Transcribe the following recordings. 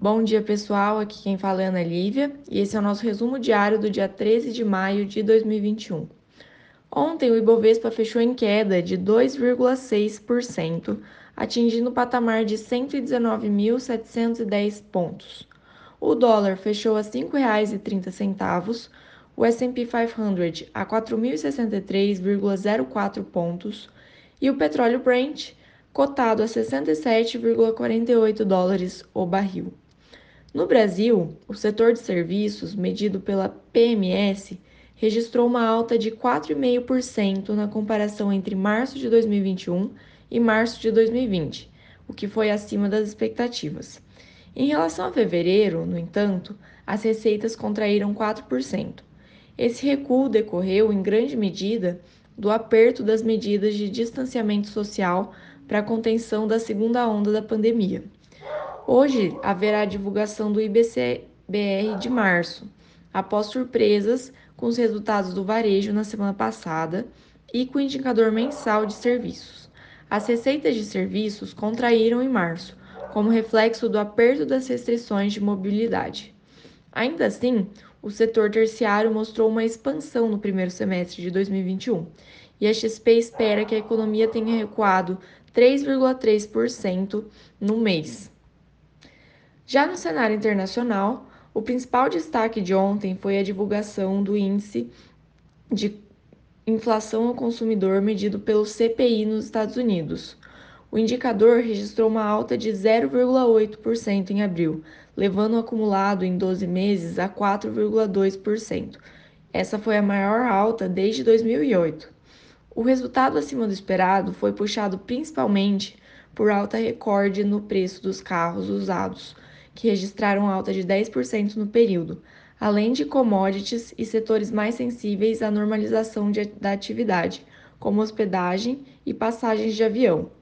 Bom dia, pessoal. Aqui quem fala é Ana Lívia e esse é o nosso resumo diário do dia 13 de maio de 2021. Ontem, o Ibovespa fechou em queda de 2,6%, atingindo o patamar de 119.710 pontos. O dólar fechou a R$ 5,30, o S&P 500 a 4.063,04 pontos e o petróleo Brent cotado a 67,48 dólares o barril. No Brasil, o setor de serviços, medido pela PMS, registrou uma alta de 4,5% na comparação entre março de 2021 e março de 2020, o que foi acima das expectativas. Em relação a fevereiro, no entanto, as receitas contraíram 4%. Esse recuo decorreu, em grande medida, do aperto das medidas de distanciamento social para a contenção da segunda onda da pandemia. Hoje haverá a divulgação do IBC-BR de março, após surpresas com os resultados do varejo na semana passada e com o indicador mensal de serviços. As receitas de serviços contraíram em março, como reflexo do aperto das restrições de mobilidade. Ainda assim, o setor terciário mostrou uma expansão no primeiro semestre de 2021 e a XP espera que a economia tenha recuado 3,3% no mês. Já no cenário internacional, o principal destaque de ontem foi a divulgação do índice de inflação ao consumidor medido pelo CPI nos Estados Unidos. O indicador registrou uma alta de 0,8% em abril, levando o acumulado em 12 meses a 4,2%. Essa foi a maior alta desde 2008. O resultado acima do esperado foi puxado principalmente por alta recorde no preço dos carros usados, que registraram alta de 10% no período, além de commodities e setores mais sensíveis à normalização de, da atividade, como hospedagem e passagens de avião.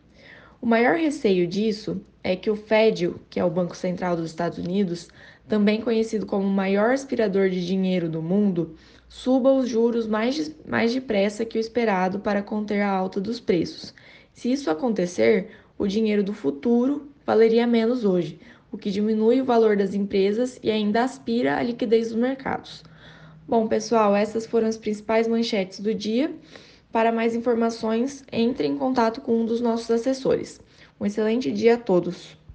O maior receio disso é que o Fed, que é o Banco Central dos Estados Unidos, também conhecido como o maior aspirador de dinheiro do mundo, suba os juros mais, mais depressa que o esperado para conter a alta dos preços. Se isso acontecer, o dinheiro do futuro valeria menos hoje, o que diminui o valor das empresas e ainda aspira a liquidez dos mercados. Bom, pessoal, essas foram as principais manchetes do dia. Para mais informações, entre em contato com um dos nossos assessores. Um excelente dia a todos!